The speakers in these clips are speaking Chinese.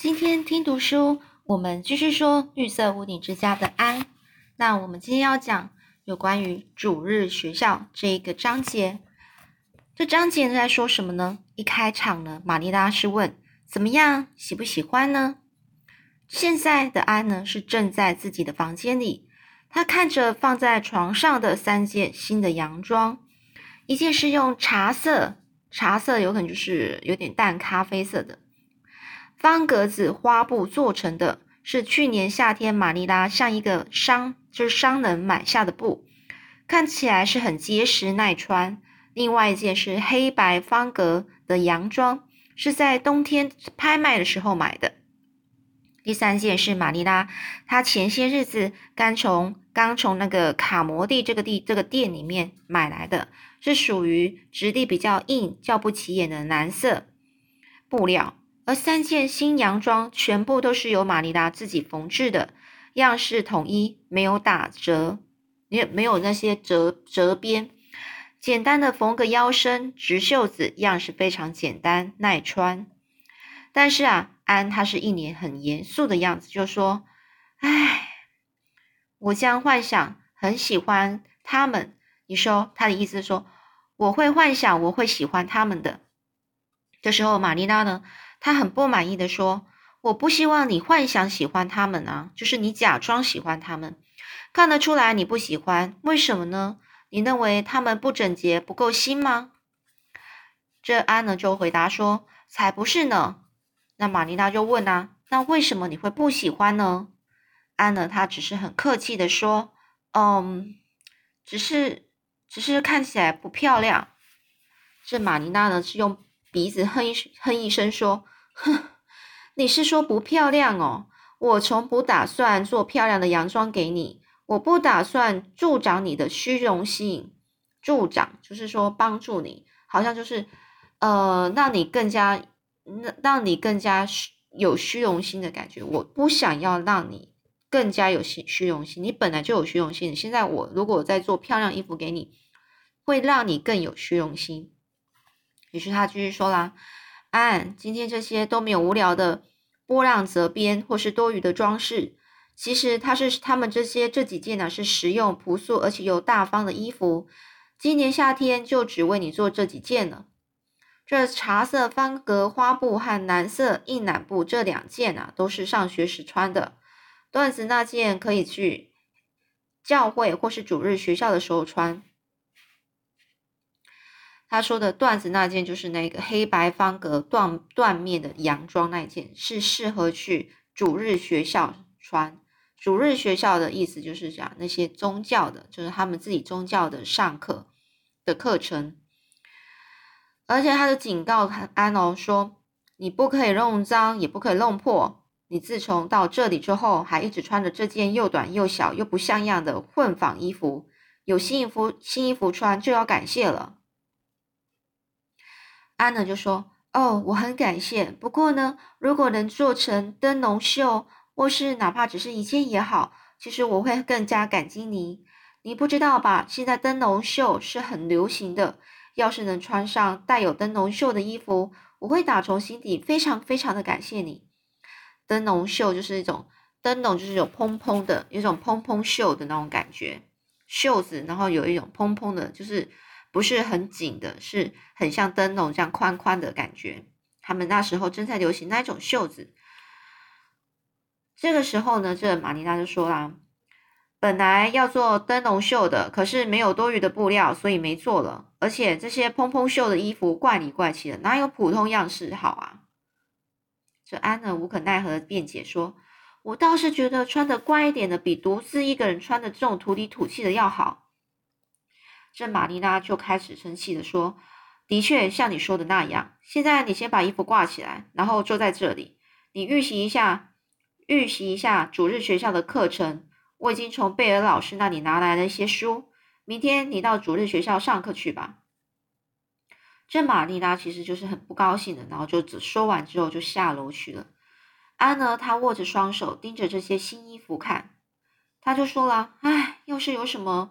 今天听读书，我们继续说绿色屋顶之家的安。那我们今天要讲有关于主日学校这一个章节。这章节在说什么呢？一开场呢，玛丽拉是问怎么样，喜不喜欢呢？现在的安呢是正在自己的房间里，他看着放在床上的三件新的洋装，一件是用茶色。茶色有可能就是有点淡咖啡色的方格子花布做成的，是去年夏天玛丽拉向一个商就是商人买下的布，看起来是很结实耐穿。另外一件是黑白方格的洋装，是在冬天拍卖的时候买的。第三件是玛丽拉，她前些日子刚从刚从那个卡摩地这个地这个店里面买来的。是属于质地比较硬、较不起眼的蓝色布料，而三件新洋装全部都是由玛丽拉自己缝制的，样式统一，没有打折，也没有那些折折边，简单的缝个腰身、直袖子，样式非常简单耐穿。但是啊，安他是一脸很严肃的样子，就说：“唉，我将幻想很喜欢他们。”你说他的意思说，我会幻想我会喜欢他们的。这时候，玛丽拉呢，他很不满意的说：“我不希望你幻想喜欢他们啊，就是你假装喜欢他们，看得出来你不喜欢，为什么呢？你认为他们不整洁、不够新吗？”这安呢就回答说：“才不是呢。”那玛丽娜就问啊：“那为什么你会不喜欢呢？”安呢，他只是很客气的说：“嗯，只是。”只是看起来不漂亮。这玛丽娜呢是用鼻子哼一哼一声说：“哼，你是说不漂亮哦？我从不打算做漂亮的洋装给你，我不打算助长你的虚荣心。助长就是说帮助你，好像就是呃让你更加让让你更加有虚荣心的感觉。我不想要让你更加有虚虚荣心，你本来就有虚荣心。现在我如果再做漂亮衣服给你。”会让你更有虚荣心。于是他继续说啦：“安，今天这些都没有无聊的波浪折边或是多余的装饰。其实他是他们这些这几件呢是实用、朴素而且又大方的衣服。今年夏天就只为你做这几件了。这茶色方格花布和蓝色硬染布这两件啊，都是上学时穿的。缎子那件可以去教会或是主日学校的时候穿。”他说的缎子那件就是那个黑白方格缎缎面的洋装那件，是适合去主日学校穿。主日学校的意思就是讲那些宗教的，就是他们自己宗教的上课的课程。而且他的警告安哦说，你不可以弄脏，也不可以弄破。你自从到这里之后，还一直穿着这件又短又小又不像样的混纺衣服。有新衣服新衣服穿就要感谢了。安娜就说：“哦，我很感谢。不过呢，如果能做成灯笼袖，或是哪怕只是一件也好，其实我会更加感激你。你不知道吧？现在灯笼袖是很流行的。要是能穿上带有灯笼袖的衣服，我会打从心底非常非常的感谢你。灯笼袖就是一种灯笼，就是有蓬蓬的，有种蓬蓬袖的那种感觉，袖子，然后有一种蓬蓬的，就是。”不是很紧的，是很像灯笼这样宽宽的感觉。他们那时候正在流行那种袖子。这个时候呢，这玛丽娜就说啦：“本来要做灯笼袖的，可是没有多余的布料，所以没做了。而且这些蓬蓬袖的衣服怪里怪气的，哪有普通样式好啊？”这安呢无可奈何的辩解说：“我倒是觉得穿的怪一点的，比独自一个人穿的这种土里土气的要好。”这玛丽拉就开始生气的说：“的确像你说的那样，现在你先把衣服挂起来，然后坐在这里，你预习一下，预习一下主日学校的课程。我已经从贝尔老师那里拿来了一些书，明天你到主日学校上课去吧。”这玛丽拉其实就是很不高兴的，然后就只说完之后就下楼去了。安呢，她握着双手盯着这些新衣服看，她就说了：“哎，要是有什么……”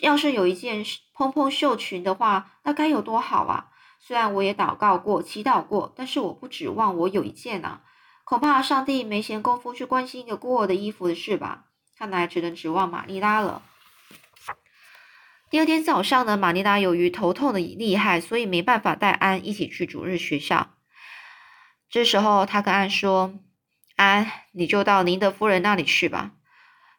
要是有一件蓬蓬袖裙的话，那该有多好啊！虽然我也祷告过、祈祷过，但是我不指望我有一件啊。恐怕上帝没闲工夫去关心一个孤儿的衣服的事吧？看来只能指望玛丽拉了。第二天早上呢，玛丽拉由于头痛的厉害，所以没办法带安一起去主日学校。这时候，他跟安说：“安，你就到宁德夫人那里去吧，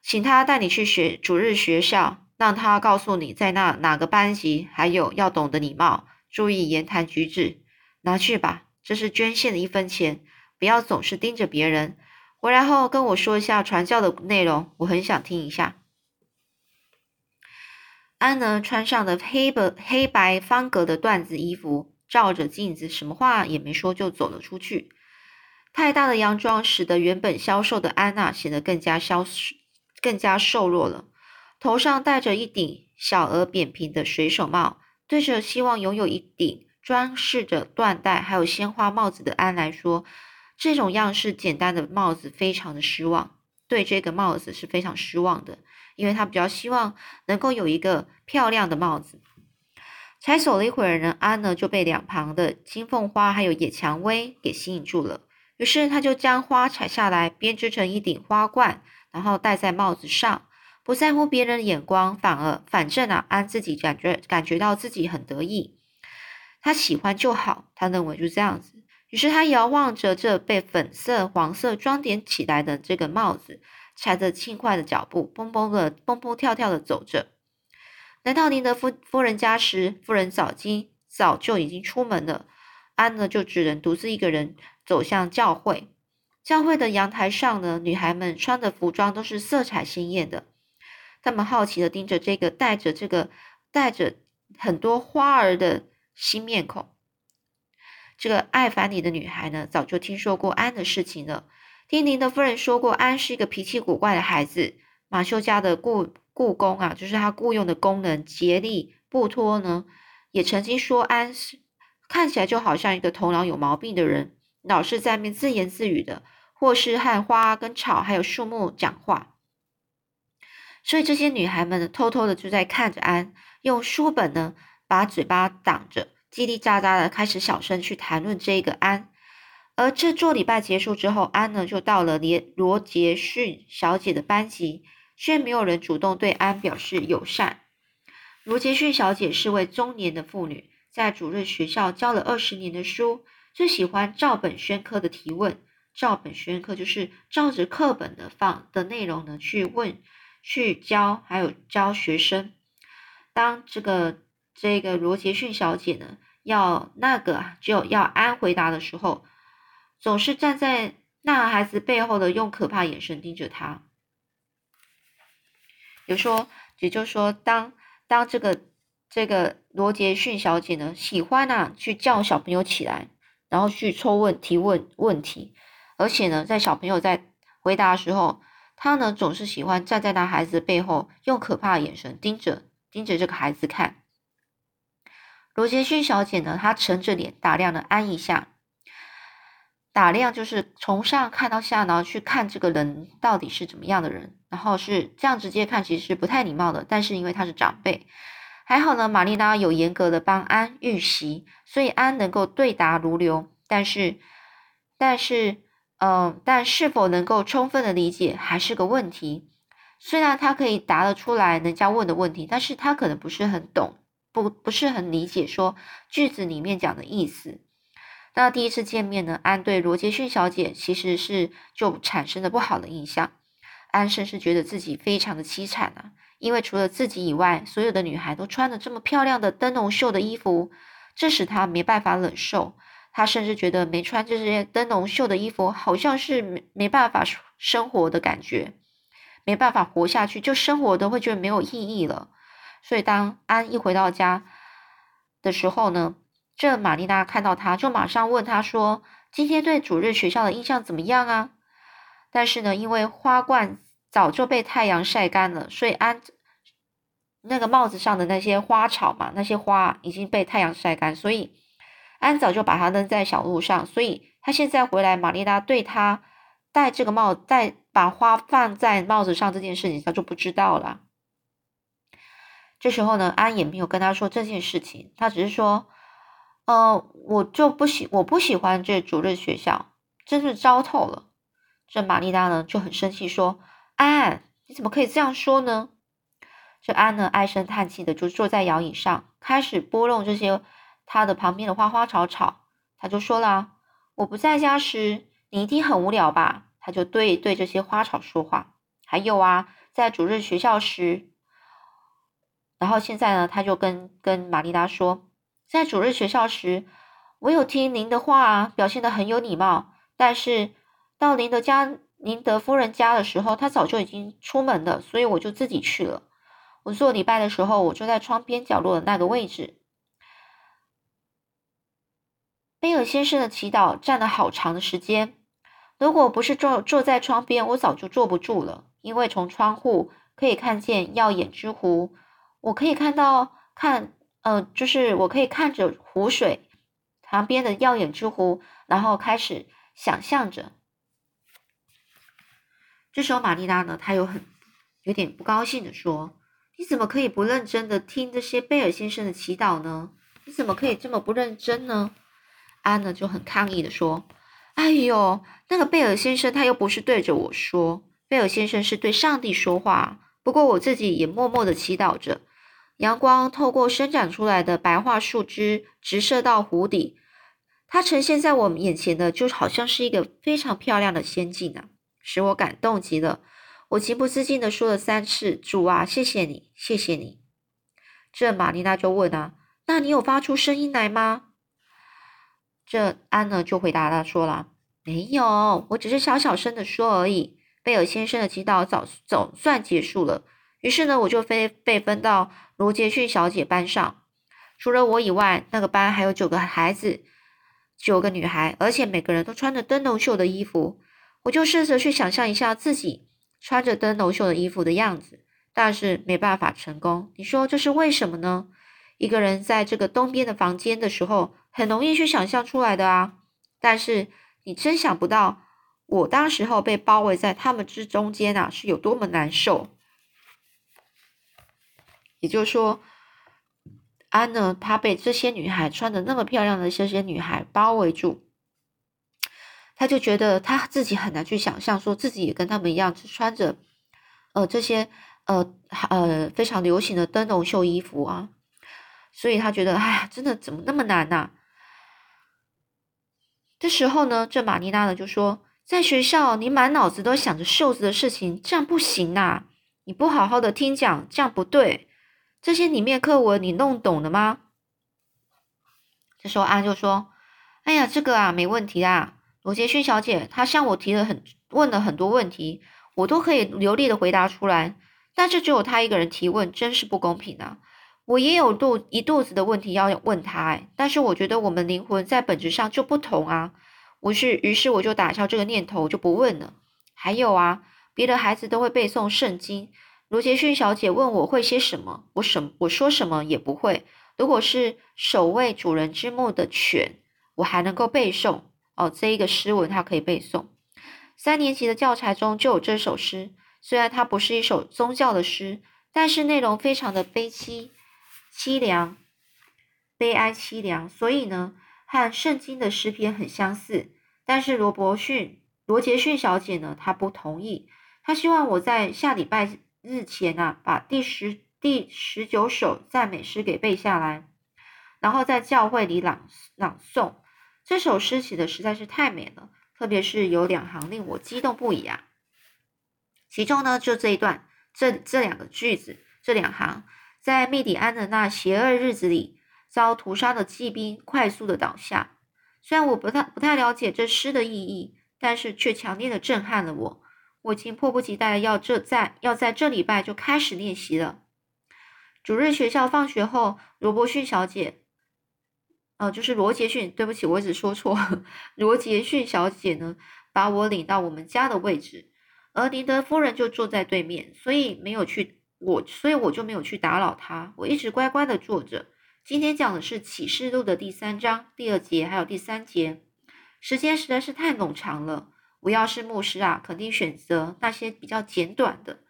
请他带你去学主日学校，让他告诉你在那哪个班级，还有要懂得礼貌，注意言谈举止。拿去吧，这是捐献的一分钱，不要总是盯着别人。回来后跟我说一下传教的内容，我很想听一下。”安呢，穿上了黑白黑白方格的缎子衣服，照着镜子，什么话也没说，就走了出去。太大的洋装使得原本消瘦的安娜显得更加消更加瘦弱了。头上戴着一顶小而扁平的水手帽，对着希望拥有一顶装饰着缎带还有鲜花帽子的安来说，这种样式简单的帽子非常的失望。对这个帽子是非常失望的。因为他比较希望能够有一个漂亮的帽子。才走了一会儿呢，安呢就被两旁的金凤花还有野蔷薇给吸引住了。于是他就将花采下来，编织成一顶花冠，然后戴在帽子上，不在乎别人的眼光，反而反正啊，安自己感觉感觉到自己很得意。他喜欢就好，他认为就这样子。于是他遥望着这被粉色、黄色装点起来的这个帽子。踩着轻快的脚步，蹦蹦的蹦蹦跳跳的走着。来到宁德夫夫人家时，夫人早经早就已经出门了。安呢，就只能独自一个人走向教会。教会的阳台上呢，女孩们穿的服装都是色彩鲜艳的。他们好奇的盯着这个带着这个带着很多花儿的新面孔。这个爱凡里的女孩呢，早就听说过安的事情了。听您的夫人说过，安是一个脾气古怪的孩子。马修家的雇雇工啊，就是他雇佣的工人杰利布托呢，也曾经说安是看起来就好像一个头脑有毛病的人，老是在面自言自语的，或是和花跟草还有树木讲话。所以这些女孩们呢，偷偷的就在看着安，用书本呢把嘴巴挡着，叽叽喳喳的开始小声去谈论这个安。而这做礼拜结束之后，安呢就到了罗罗杰逊小姐的班级，却没有人主动对安表示友善。罗杰逊小姐是位中年的妇女，在主任学校教了二十年的书，最喜欢照本宣科的提问。照本宣科就是照着课本的放的内容呢去问、去教，还有教学生。当这个这个罗杰逊小姐呢要那个就要安回答的时候。总是站在那孩子背后的，用可怕眼神盯着他。有说，也就是说，当当这个这个罗杰逊小姐呢，喜欢啊去叫小朋友起来，然后去抽问提问问题，而且呢，在小朋友在回答的时候，他呢总是喜欢站在那孩子背后，用可怕的眼神盯着盯着这个孩子看。罗杰逊小姐呢，她沉着脸打量了安一下。打量就是从上看到下，然后去看这个人到底是怎么样的人，然后是这样直接看，其实是不太礼貌的。但是因为他是长辈，还好呢。玛丽拉有严格的帮安预习，所以安能够对答如流。但是，但是，嗯，但是否能够充分的理解还是个问题。虽然他可以答得出来人家问的问题，但是他可能不是很懂，不不是很理解说句子里面讲的意思。那第一次见面呢，安对罗杰逊小姐其实是就产生了不好的印象。安甚至觉得自己非常的凄惨啊，因为除了自己以外，所有的女孩都穿着这么漂亮的灯笼袖的衣服，这使他没办法忍受。他甚至觉得没穿这些灯笼袖的衣服，好像是没没办法生活的感觉，没办法活下去，就生活都会觉得没有意义了。所以当安一回到家的时候呢？这玛丽娜看到他，就马上问他说：“今天对主日学校的印象怎么样啊？”但是呢，因为花冠早就被太阳晒干了，所以安那个帽子上的那些花草嘛，那些花已经被太阳晒干，所以安早就把它扔在小路上。所以他现在回来，玛丽拉对他戴这个帽戴把花放在帽子上这件事情，他就不知道了。这时候呢，安也没有跟他说这件事情，他只是说。呃，我就不喜，我不喜欢这主日学校，真是糟透了。这玛丽拉呢就很生气，说：“安，你怎么可以这样说呢？”这安呢唉声叹气的就坐在摇椅上，开始拨弄这些他的旁边的花花草草。他就说了：“我不在家时，你一定很无聊吧？”他就对对这些花草说话。还有啊，在主日学校时，然后现在呢，他就跟跟玛丽达说，在主日学校时，我有听您的话，表现的很有礼貌。但是到您的家，宁德夫人家的时候，他早就已经出门了，所以我就自己去了。我做礼拜的时候，我坐在窗边角落的那个位置。贝尔先生的祈祷占了好长的时间。如果不是坐坐在窗边，我早就坐不住了。因为从窗户可以看见耀眼之湖，我可以看到看，呃，就是我可以看着湖水旁边的耀眼之湖，然后开始想象着。这时候，玛丽拉呢，她有很有点不高兴的说：“你怎么可以不认真的听这些贝尔先生的祈祷呢？你怎么可以这么不认真呢？”安呢就很抗议的说：“哎呦，那个贝尔先生他又不是对着我说。”贝尔先生是对上帝说话，不过我自己也默默的祈祷着。阳光透过伸展出来的白桦树枝直射到湖底，它呈现在我们眼前的就好像是一个非常漂亮的仙境啊，使我感动极了。我情不自禁的说了三次：“主啊，谢谢你，谢谢你。”这玛丽娜就问啊：“那你有发出声音来吗？”这安呢就回答他说了：“没有，我只是小小声的说而已。”贝尔先生的祈祷早总算结束了，于是呢，我就被被分到罗杰逊小姐班上。除了我以外，那个班还有九个孩子，九个女孩，而且每个人都穿着灯笼袖的衣服。我就试着去想象一下自己穿着灯笼袖的衣服的样子，但是没办法成功。你说这是为什么呢？一个人在这个东边的房间的时候，很容易去想象出来的啊，但是你真想不到。我当时候被包围在他们之中间啊，是有多么难受。也就是说，安呢，她被这些女孩穿的那么漂亮的这些女孩包围住，她就觉得她自己很难去想象，说自己也跟他们一样，是穿着呃这些呃呃非常流行的灯笼袖衣服啊，所以她觉得，哎呀，真的怎么那么难呐？这时候呢，这玛丽娜呢就说。在学校，你满脑子都想着袖子的事情，这样不行呐！你不好好的听讲，这样不对。这些里面课文你弄懂了吗？这时候安就说：“哎呀，这个啊，没问题啊。罗杰逊小姐她向我提了很问了很多问题，我都可以流利的回答出来。但是只有她一个人提问，真是不公平啊！我也有肚一肚子的问题要问他，哎，但是我觉得我们灵魂在本质上就不同啊。”我是，于是我就打消这个念头，就不问了。还有啊，别的孩子都会背诵圣经，罗杰逊小姐问我会些什么，我什我说什么也不会。如果是守卫主人之墓的犬，我还能够背诵哦，这一个诗文它可以背诵。三年级的教材中就有这首诗，虽然它不是一首宗教的诗，但是内容非常的悲凄、凄凉、悲哀、凄凉，所以呢。和圣经的诗篇很相似，但是罗伯逊、罗杰逊小姐呢，她不同意。她希望我在下礼拜日前啊，把第十、第十九首赞美诗给背下来，然后在教会里朗朗诵。这首诗写的实在是太美了，特别是有两行令我激动不已啊。其中呢，就这一段，这这两个句子，这两行，在密底安的那邪恶日子里。遭屠杀的骑兵快速的倒下。虽然我不太不太了解这诗的意义，但是却强烈的震撼了我。我已经迫不及待的要这在要在这礼拜就开始练习了。主日学校放学后，罗伯逊小姐，呃，就是罗杰逊，对不起，我一直说错。罗杰逊小姐呢，把我领到我们家的位置，而尼德夫人就坐在对面，所以没有去我，所以我就没有去打扰他。我一直乖乖的坐着。今天讲的是启示录的第三章第二节，还有第三节，时间实在是太冗长了。我要是牧师啊，肯定选择那些比较简短的。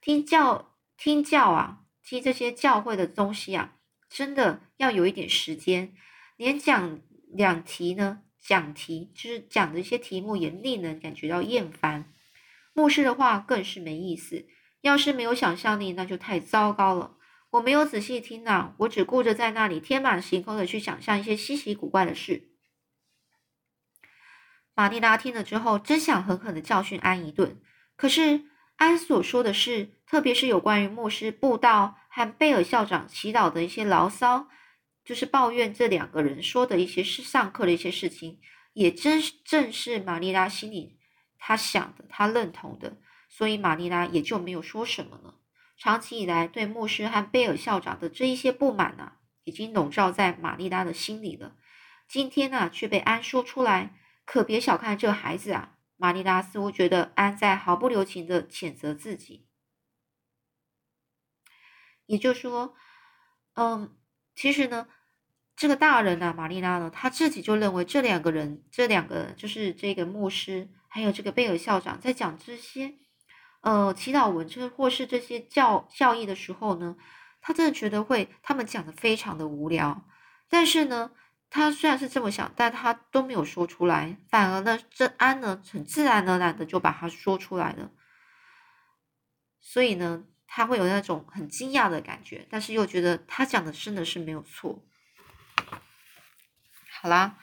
听教听教啊，听这些教会的东西啊，真的要有一点时间。连讲两题呢，讲题，就是讲的一些题目也令人感觉到厌烦。牧师的话更是没意思。要是没有想象力，那就太糟糕了。我没有仔细听呐，我只顾着在那里天马行空的去想象一些稀奇古怪的事。玛丽拉听了之后，真想狠狠的教训安一顿。可是安所说的事，特别是有关于牧师布道和贝尔校长祈祷的一些牢骚，就是抱怨这两个人说的一些是上课的一些事情，也真正是玛丽拉心里她想的，她认同的，所以玛丽拉也就没有说什么了。长期以来对牧师和贝尔校长的这一些不满啊，已经笼罩在玛丽拉的心里了。今天呢，却被安说出来，可别小看这孩子啊！玛丽拉似乎觉得安在毫不留情的谴责自己。也就是说，嗯，其实呢，这个大人呢，玛丽拉呢，他自己就认为这两个人，这两个就是这个牧师，还有这个贝尔校长，在讲这些呃祈祷文，这或是这些教教义的时候呢，他真的觉得会他们讲的非常的无聊。但是呢，他虽然是这么想，但他都没有说出来，反而呢，这安呢，很自然而然的就把他说出来了。所以呢。他会有那种很惊讶的感觉，但是又觉得他讲的真的是没有错。好啦，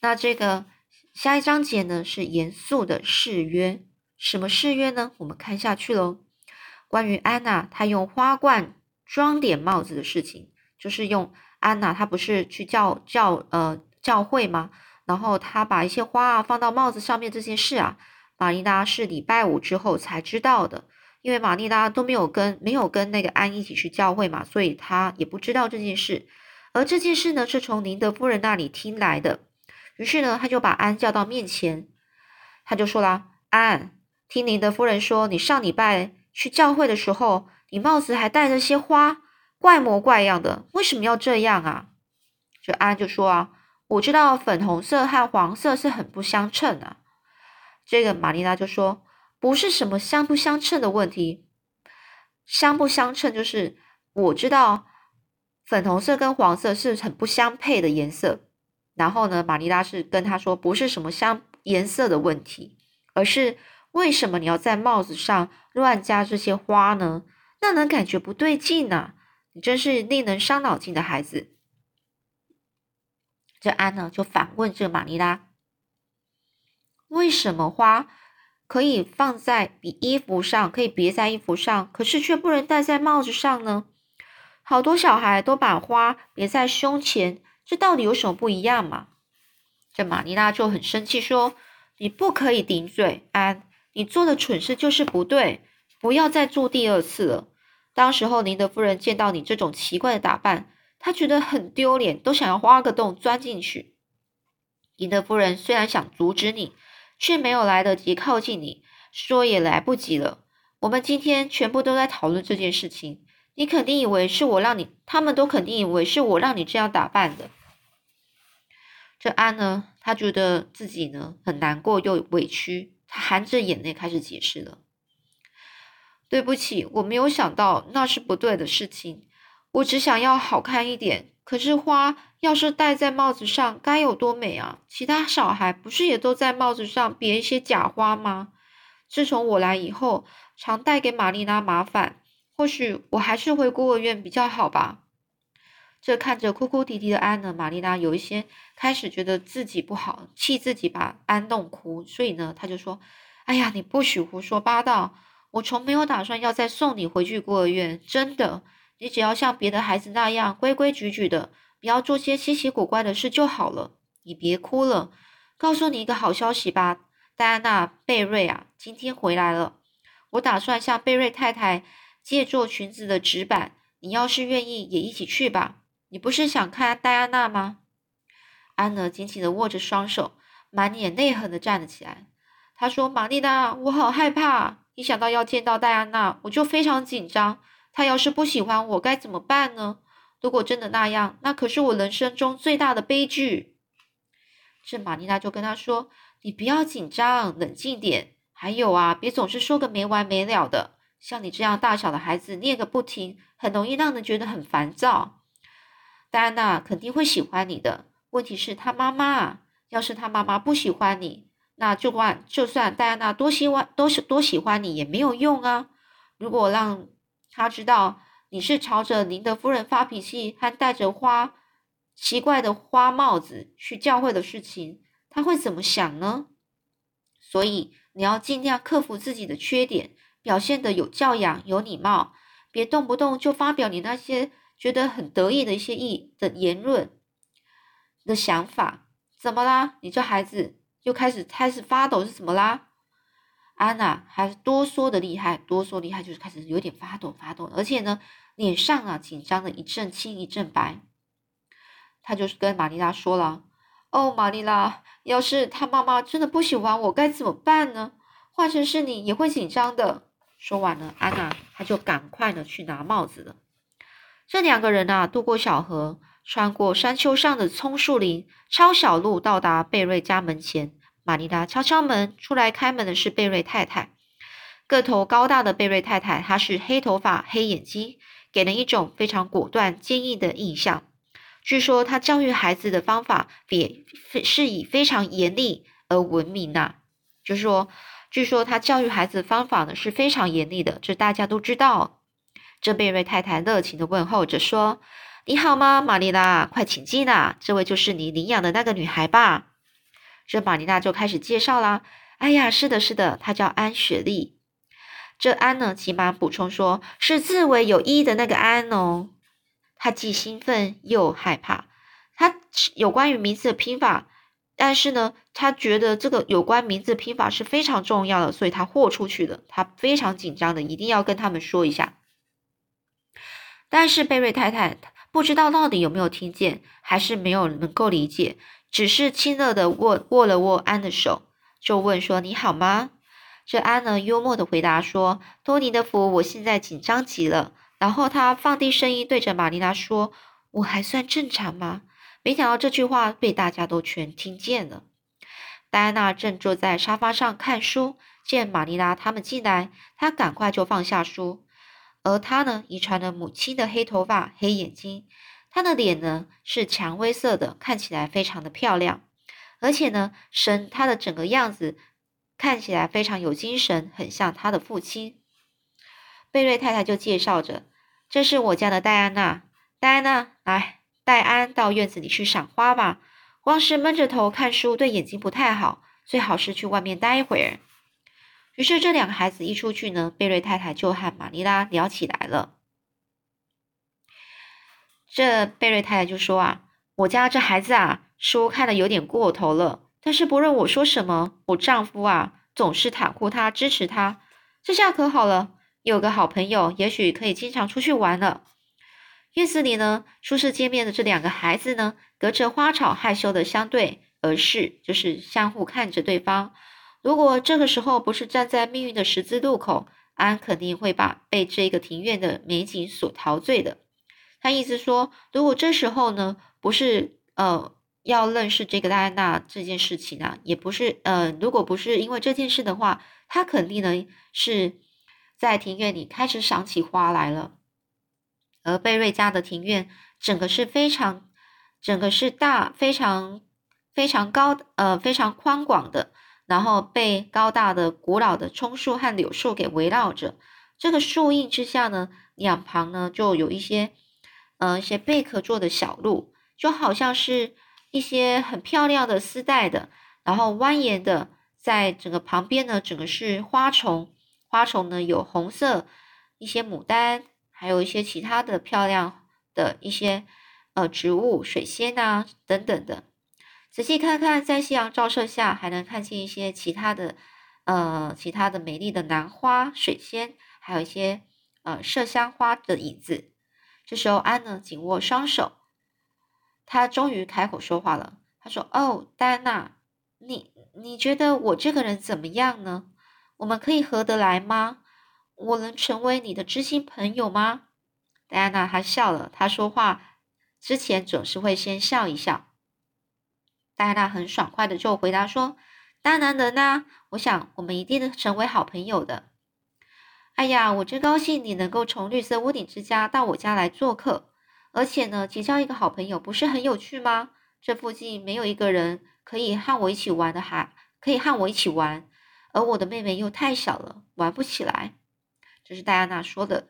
那这个下一章节呢是严肃的誓约，什么誓约呢？我们看下去喽。关于安娜，她用花冠装点帽子的事情，就是用安娜，她不是去教教呃教会吗？然后她把一些花啊放到帽子上面这件事啊，玛丽娜是礼拜五之后才知道的。因为玛丽拉都没有跟没有跟那个安一起去教会嘛，所以她也不知道这件事。而这件事呢，是从宁德夫人那里听来的。于是呢，他就把安叫到面前，他就说啦：“安，听宁德夫人说，你上礼拜去教会的时候，你帽子还戴着些花，怪模怪样的，为什么要这样啊？”这安就说啊：“我知道粉红色和黄色是很不相称啊。”这个玛丽拉就说。不是什么相不相称的问题，相不相称就是我知道粉红色跟黄色是很不相配的颜色。然后呢，玛丽拉是跟他说，不是什么相颜色的问题，而是为什么你要在帽子上乱加这些花呢？让人感觉不对劲呢。你真是令人伤脑筋的孩子。这安呢就反问这玛尼拉，为什么花？可以放在比衣服上，可以别在衣服上，可是却不能戴在帽子上呢？好多小孩都把花别在胸前，这到底有什么不一样嘛？这玛尼拉就很生气，说：“你不可以顶嘴，安，你做的蠢事就是不对，不要再做第二次了。”当时候，宁德夫人见到你这种奇怪的打扮，她觉得很丢脸，都想要挖个洞钻进去。宁德夫人虽然想阻止你。却没有来得及靠近你，说也来不及了。我们今天全部都在讨论这件事情，你肯定以为是我让你，他们都肯定以为是我让你这样打扮的。这安呢，他觉得自己呢很难过又委屈，他含着眼泪开始解释了：“对不起，我没有想到那是不对的事情，我只想要好看一点。”可是花要是戴在帽子上，该有多美啊！其他小孩不是也都在帽子上别一些假花吗？自从我来以后，常带给玛丽拉麻烦。或许我还是回孤儿院比较好吧。这看着哭哭啼啼的安呢，玛丽拉有一些开始觉得自己不好，气自己把安弄哭，所以呢，他就说：“哎呀，你不许胡说八道！我从没有打算要再送你回去孤儿院，真的。”你只要像别的孩子那样规规矩矩的，不要做些稀奇古怪的事就好了。你别哭了，告诉你一个好消息吧，戴安娜·贝瑞啊，今天回来了。我打算向贝瑞太太借做裙子的纸板，你要是愿意，也一起去吧。你不是想看戴安娜吗？安娜紧紧的握着双手，满脸泪痕的站了起来。她说：“玛丽娜，我好害怕，一想到要见到戴安娜，我就非常紧张。”她要是不喜欢我该怎么办呢？如果真的那样，那可是我人生中最大的悲剧。这玛丽娜就跟他说：“你不要紧张，冷静点。还有啊，别总是说个没完没了的。像你这样大小的孩子，念个不停，很容易让人觉得很烦躁。戴安娜肯定会喜欢你的。问题是，她妈妈啊要是他妈妈不喜欢你，那就管就算戴安娜多希望多多喜欢你也没有用啊。如果让她知道你是朝着您的夫人发脾气，还戴着花奇怪的花帽子去教会的事情，他会怎么想呢？所以你要尽量克服自己的缺点，表现得有教养、有礼貌，别动不动就发表你那些觉得很得意的一些意的言论的想法。怎么啦？你这孩子又开始开始发抖是怎么啦？安娜还是哆嗦的厉害，哆嗦厉害就是开始有点发抖发抖，而且呢，脸上啊紧张的一阵青一阵白。他就是跟玛丽拉说了。哦，玛丽拉，要是他妈妈真的不喜欢我，该怎么办呢？换成是你，也会紧张的。说完了，安娜，她就赶快的去拿帽子了。这两个人啊，渡过小河，穿过山丘上的葱树林，抄小路到达贝瑞家门前。玛丽拉敲敲门，出来开门的是贝瑞太太，个头高大的贝瑞太太，她是黑头发、黑眼睛，给人一种非常果断、坚毅的印象。据说他教育孩子的方法也是以非常严厉而闻名呐。就说，据说他教育孩子的方法呢是非常严厉的，这大家都知道。这贝瑞太太热情的问候着说：“你好吗，玛丽拉？快请进啊！这位就是你领养的那个女孩吧？”这玛丽娜就开始介绍啦。哎呀，是的，是的，她叫安雪莉。这安呢，急忙补充说：“是字尾有一的那个安哦。”他既兴奋又害怕，他有关于名字的拼法，但是呢，他觉得这个有关名字的拼法是非常重要的，所以他豁出去了。他非常紧张的，一定要跟他们说一下。但是贝瑞太太不知道到底有没有听见，还是没有能够理解，只是亲热的握握了握安的手，就问说：“你好吗？”这安呢，幽默的回答说：“托尼的福，我现在紧张极了。”然后他放低声音对着玛丽拉说：“我还算正常吗？”没想到这句话被大家都全听见了。戴安娜正坐在沙发上看书，见玛丽拉他们进来，她赶快就放下书。而她呢，遗传了母亲的黑头发、黑眼睛，她的脸呢是蔷薇色的，看起来非常的漂亮，而且呢，神她的整个样子看起来非常有精神，很像她的父亲。贝瑞太太就介绍着。这是我家的戴安娜，戴安娜，来，戴安到院子里去赏花吧。光是闷着头看书对眼睛不太好，最好是去外面待一会儿。于是这两个孩子一出去呢，贝瑞太太就和玛丽拉聊起来了。这贝瑞太太就说啊，我家这孩子啊，书看的有点过头了，但是不论我说什么，我丈夫啊总是袒护他，支持他，这下可好了。有个好朋友，也许可以经常出去玩了。院子里呢，初次见面的这两个孩子呢，隔着花草害羞的相对而视，就是相互看着对方。如果这个时候不是站在命运的十字路口，安肯定会把被这个庭院的美景所陶醉的。他意思说，如果这时候呢，不是呃要认识这个戴安娜这件事情啊，也不是呃，如果不是因为这件事的话，他肯定呢是。在庭院里开始赏起花来了，而贝瑞家的庭院整个是非常，整个是大非常非常高呃非常宽广的，然后被高大的古老的葱树和柳树给围绕着。这个树荫之下呢，两旁呢就有一些呃一些贝壳做的小路，就好像是一些很漂亮的丝带的，然后蜿蜒的，在整个旁边呢，整个是花丛。花丛呢有红色，一些牡丹，还有一些其他的漂亮的一些呃植物，水仙啊等等的。仔细看看，在夕阳照射下，还能看见一些其他的呃其他的美丽的兰花、水仙，还有一些呃麝香花的影子。这时候，安呢紧握双手，他终于开口说话了。他说：“哦，戴安娜，你你觉得我这个人怎么样呢？”我们可以合得来吗？我能成为你的知心朋友吗？戴安娜她笑了。她说话之前总是会先笑一笑。戴安娜很爽快的就回答说：“当然能啊，我想我们一定能成为好朋友的。”哎呀，我真高兴你能够从绿色屋顶之家到我家来做客，而且呢，结交一个好朋友不是很有趣吗？这附近没有一个人可以和我一起玩的哈，可以和我一起玩，而我的妹妹又太小了，玩不起来。这是戴安娜说的。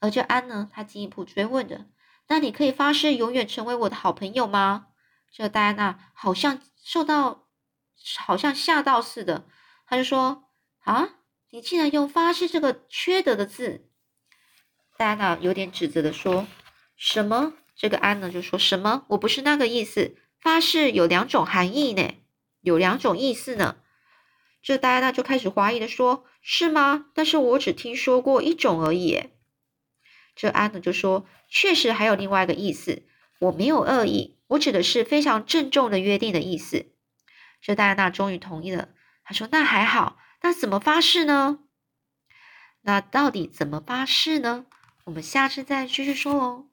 而这安呢，她进一步追问着：“那你可以发誓永远成为我的好朋友吗？”这戴安娜好像受到，好像吓到似的，她就说：“啊，你竟然用发誓这个缺德的字！”戴安娜有点指责的说：“什么？”这个安呢就说什么？我不是那个意思，发誓有两种含义呢，有两种意思呢。这戴安娜就开始怀疑的说：“是吗？但是我只听说过一种而已。”这安呢就说：“确实还有另外一个意思，我没有恶意，我指的是非常郑重的约定的意思。”这戴安娜终于同意了，她说：“那还好，那怎么发誓呢？那到底怎么发誓呢？我们下次再继续说哦。”